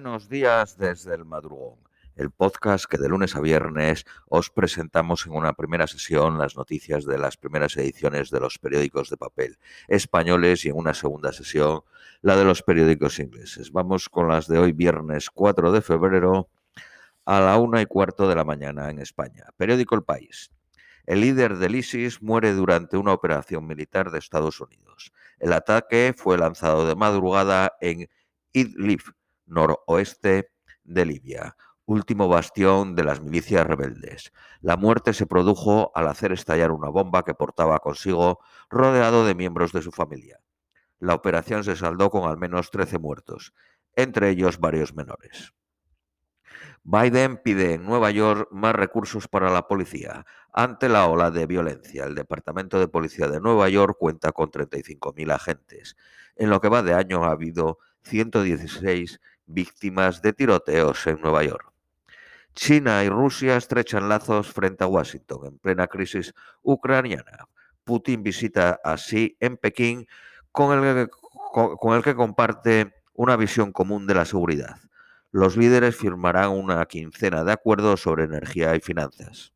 Buenos días desde el madrugón, el podcast que de lunes a viernes os presentamos en una primera sesión las noticias de las primeras ediciones de los periódicos de papel españoles y en una segunda sesión la de los periódicos ingleses. Vamos con las de hoy viernes 4 de febrero a la una y cuarto de la mañana en España. Periódico El País. El líder del ISIS muere durante una operación militar de Estados Unidos. El ataque fue lanzado de madrugada en Idlib, noroeste de Libia, último bastión de las milicias rebeldes. La muerte se produjo al hacer estallar una bomba que portaba consigo rodeado de miembros de su familia. La operación se saldó con al menos 13 muertos, entre ellos varios menores. Biden pide en Nueva York más recursos para la policía. Ante la ola de violencia, el Departamento de Policía de Nueva York cuenta con 35.000 agentes. En lo que va de año ha habido 116 víctimas de tiroteos en Nueva York. China y Rusia estrechan lazos frente a Washington en plena crisis ucraniana. Putin visita así en Pekín con el, con el que comparte una visión común de la seguridad. Los líderes firmarán una quincena de acuerdos sobre energía y finanzas.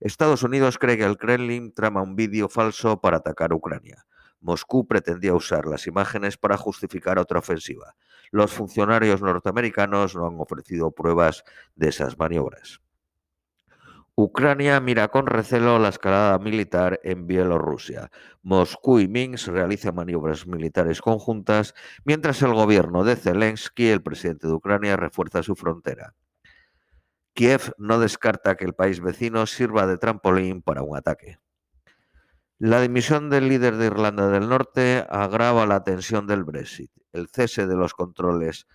Estados Unidos cree que el Kremlin trama un vídeo falso para atacar Ucrania. Moscú pretendía usar las imágenes para justificar otra ofensiva. Los funcionarios norteamericanos no han ofrecido pruebas de esas maniobras. Ucrania mira con recelo la escalada militar en Bielorrusia. Moscú y Minsk realizan maniobras militares conjuntas, mientras el gobierno de Zelensky, el presidente de Ucrania, refuerza su frontera. Kiev no descarta que el país vecino sirva de trampolín para un ataque. La dimisión del líder de Irlanda del Norte agrava la tensión del Brexit. El cese de los controles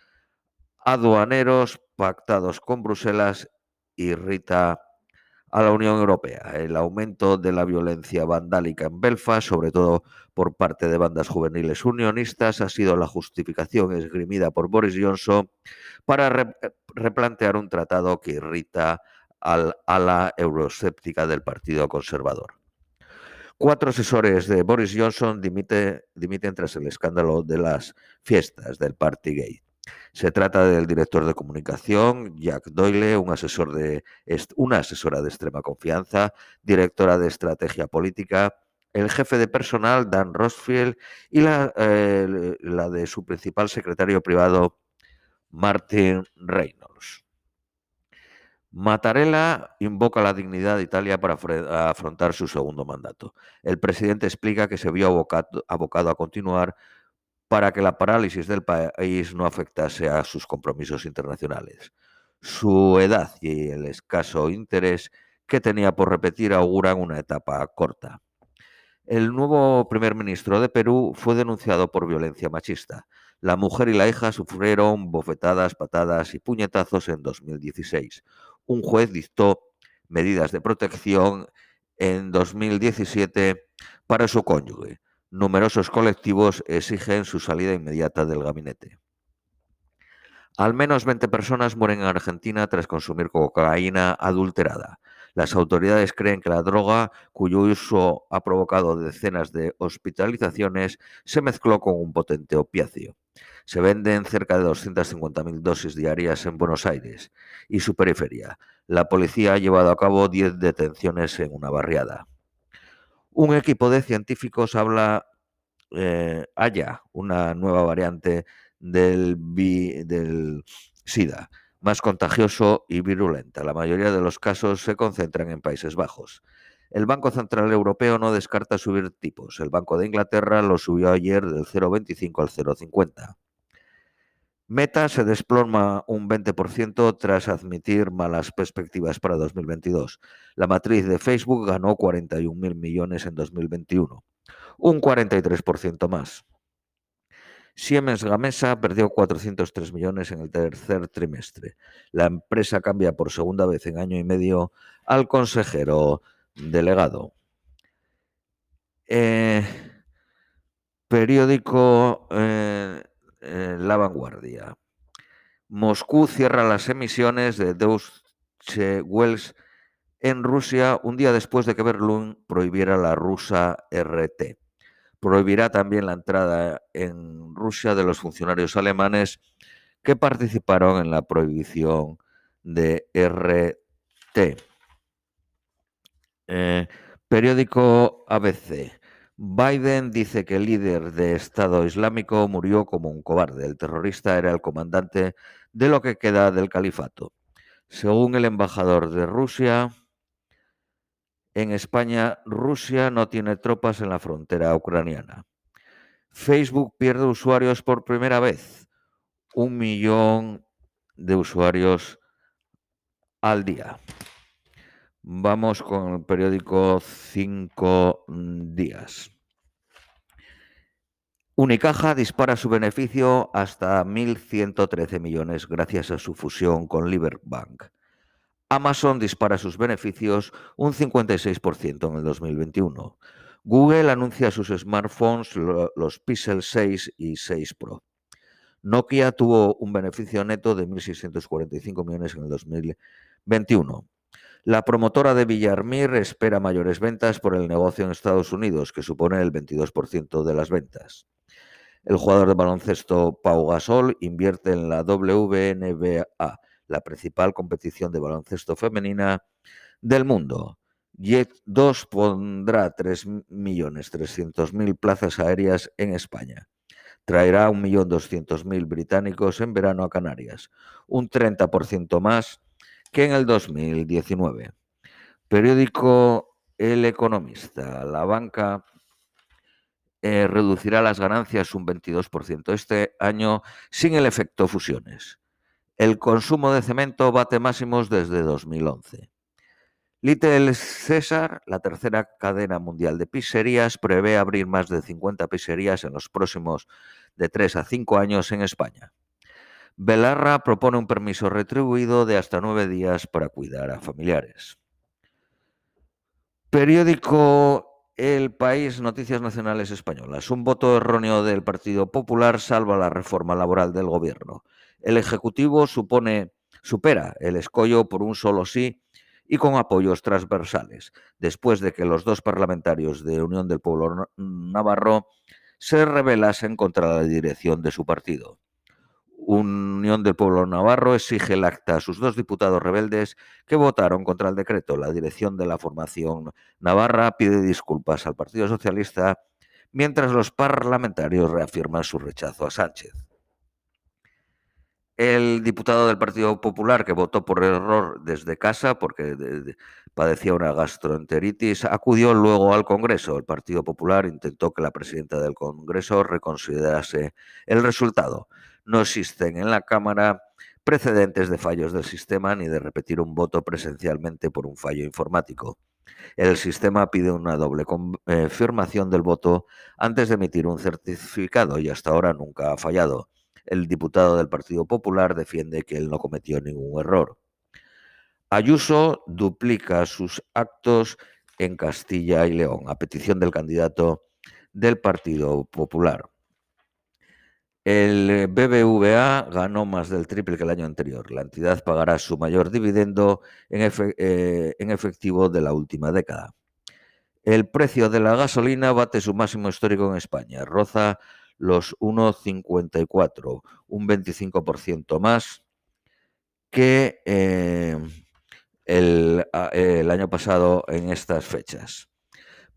aduaneros pactados con Bruselas irrita a la Unión Europea. El aumento de la violencia vandálica en Belfast, sobre todo por parte de bandas juveniles unionistas, ha sido la justificación esgrimida por Boris Johnson para replantear un tratado que irrita al ala euroscéptica del Partido Conservador. Cuatro asesores de Boris Johnson dimite, dimiten tras el escándalo de las fiestas del Partygate. Se trata del director de comunicación, Jack Doyle, una asesora de extrema confianza, directora de estrategia política, el jefe de personal, Dan Rosfield, y la, eh, la de su principal secretario privado, Martin Reynolds. Mattarella invoca la dignidad de Italia para afrontar su segundo mandato. El presidente explica que se vio abocado, a continuar para que la parálisis del país no afectase a sus compromisos internacionales. Su edad y el escaso interés que tenía por repetir auguran una etapa corta. El nuevo primer ministro de Perú fue denunciado por violencia machista. La mujer y la hija sufrieron bofetadas, patadas y puñetazos en 2016 un juez dictó medidas de protección en 2017 para su cónyuge. Numerosos colectivos exigen su salida inmediata del gabinete. Al menos 20 personas mueren en Argentina tras consumir cocaína adulterada. Las autoridades creen que la droga, cuyo uso ha provocado decenas de hospitalizaciones, se mezcló con un potente opiáceo. Se venden cerca de 250.000 dosis diarias en Buenos Aires y su periferia. La policía ha llevado a cabo 10 detenciones en una barriada. Un equipo de científicos habla, eh, haya una nueva variante del, del SIDA, más contagioso y virulenta. La mayoría de los casos se concentran en Países Bajos. El Banco Central Europeo no descarta subir tipos. El Banco de Inglaterra lo subió ayer del 0,25 al 0,50. Meta se desploma un 20% tras admitir malas perspectivas para 2022. La matriz de Facebook ganó 41.000 millones en 2021, un 43% más. Siemens Gamesa perdió 403 millones en el tercer trimestre. La empresa cambia por segunda vez en año y medio al consejero delegado. Eh, periódico eh, eh, La Vanguardia. Moscú cierra las emisiones de Deutsche Wells en Rusia un día después de que Berlín prohibiera la rusa RT. Prohibirá también la entrada en Rusia de los funcionarios alemanes que participaron en la prohibición de RT. Eh, periódico ABC. Biden dice que el líder de Estado Islámico murió como un cobarde. El terrorista era el comandante de lo que queda del califato. Según el embajador de Rusia, en España, Rusia no tiene tropas en la frontera ucraniana. Facebook pierde usuarios por primera vez. Un millón de usuarios al día. Vamos con el periódico Cinco Días. Unicaja dispara su beneficio hasta 1.113 millones gracias a su fusión con Liberbank. Amazon dispara sus beneficios un 56% en el 2021. Google anuncia sus smartphones, los Pixel 6 y 6 Pro. Nokia tuvo un beneficio neto de 1.645 millones en el 2021. La promotora de Villarmir espera mayores ventas por el negocio en Estados Unidos, que supone el 22% de las ventas. El jugador de baloncesto Pau Gasol invierte en la WNBA, la principal competición de baloncesto femenina del mundo. Jet 2 pondrá 3.300.000 plazas aéreas en España. Traerá 1.200.000 británicos en verano a Canarias, un 30% más que en el 2019. Periódico El Economista. La banca eh, reducirá las ganancias un 22% este año sin el efecto fusiones. El consumo de cemento bate máximos desde 2011. Little César, la tercera cadena mundial de pizzerías, prevé abrir más de 50 pizzerías en los próximos de 3 a 5 años en España. Belarra propone un permiso retribuido de hasta nueve días para cuidar a familiares. Periódico el país, Noticias Nacionales Españolas. Un voto erróneo del Partido Popular salva la reforma laboral del gobierno. El Ejecutivo supone, supera el escollo por un solo sí y con apoyos transversales, después de que los dos parlamentarios de Unión del Pueblo Navarro se rebelasen contra la dirección de su partido. Unión del Pueblo Navarro exige el acta a sus dos diputados rebeldes que votaron contra el decreto. La dirección de la formación navarra pide disculpas al Partido Socialista mientras los parlamentarios reafirman su rechazo a Sánchez. El diputado del Partido Popular que votó por error desde casa porque padecía una gastroenteritis acudió luego al Congreso. El Partido Popular intentó que la presidenta del Congreso reconsiderase el resultado. No existen en la Cámara precedentes de fallos del sistema ni de repetir un voto presencialmente por un fallo informático. El sistema pide una doble confirmación del voto antes de emitir un certificado y hasta ahora nunca ha fallado. El diputado del Partido Popular defiende que él no cometió ningún error. Ayuso duplica sus actos en Castilla y León a petición del candidato del Partido Popular. El BBVA ganó más del triple que el año anterior. La entidad pagará su mayor dividendo eh, en, efectivo de la última década. El precio de la gasolina bate su máximo histórico en España. Roza los 1,54, un 25% más que eh, el, el año pasado en estas fechas.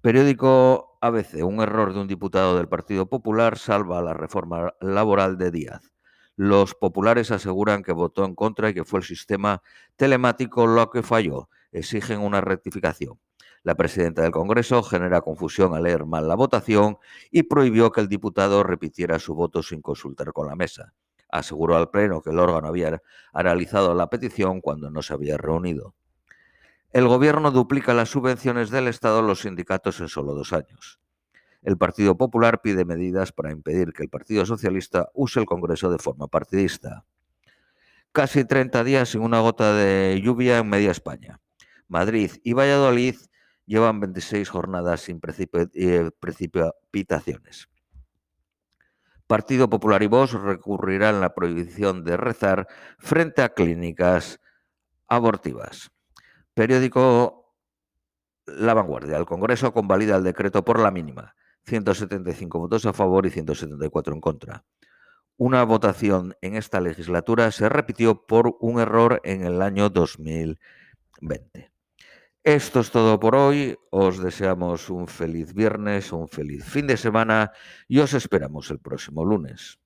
Periódico ABC, un error de un diputado del Partido Popular salva la reforma laboral de Díaz. Los populares aseguran que votó en contra y que fue el sistema telemático lo que falló. Exigen una rectificación. La presidenta del Congreso genera confusión al leer mal la votación y prohibió que el diputado repitiera su voto sin consultar con la mesa. Aseguró al Pleno que el órgano había analizado la petición cuando no se había reunido. El gobierno duplica las subvenciones del Estado a los sindicatos en solo dos años. El Partido Popular pide medidas para impedir que el Partido Socialista use el Congreso de forma partidista. Casi 30 días sin una gota de lluvia en media España. Madrid y Valladolid llevan 26 jornadas sin eh, precipitaciones. Partido Popular y Vox recurrirán la prohibición de rezar frente a clínicas abortivas. Periódico La Vanguardia. El Congreso convalida el decreto por la mínima. 175 votos a favor y 174 en contra. una votación en esta legislatura se repitió por un error en el año 2020. Esto es todo por hoy. Os deseamos un feliz viernes, un feliz fin de semana y os esperamos el próximo lunes.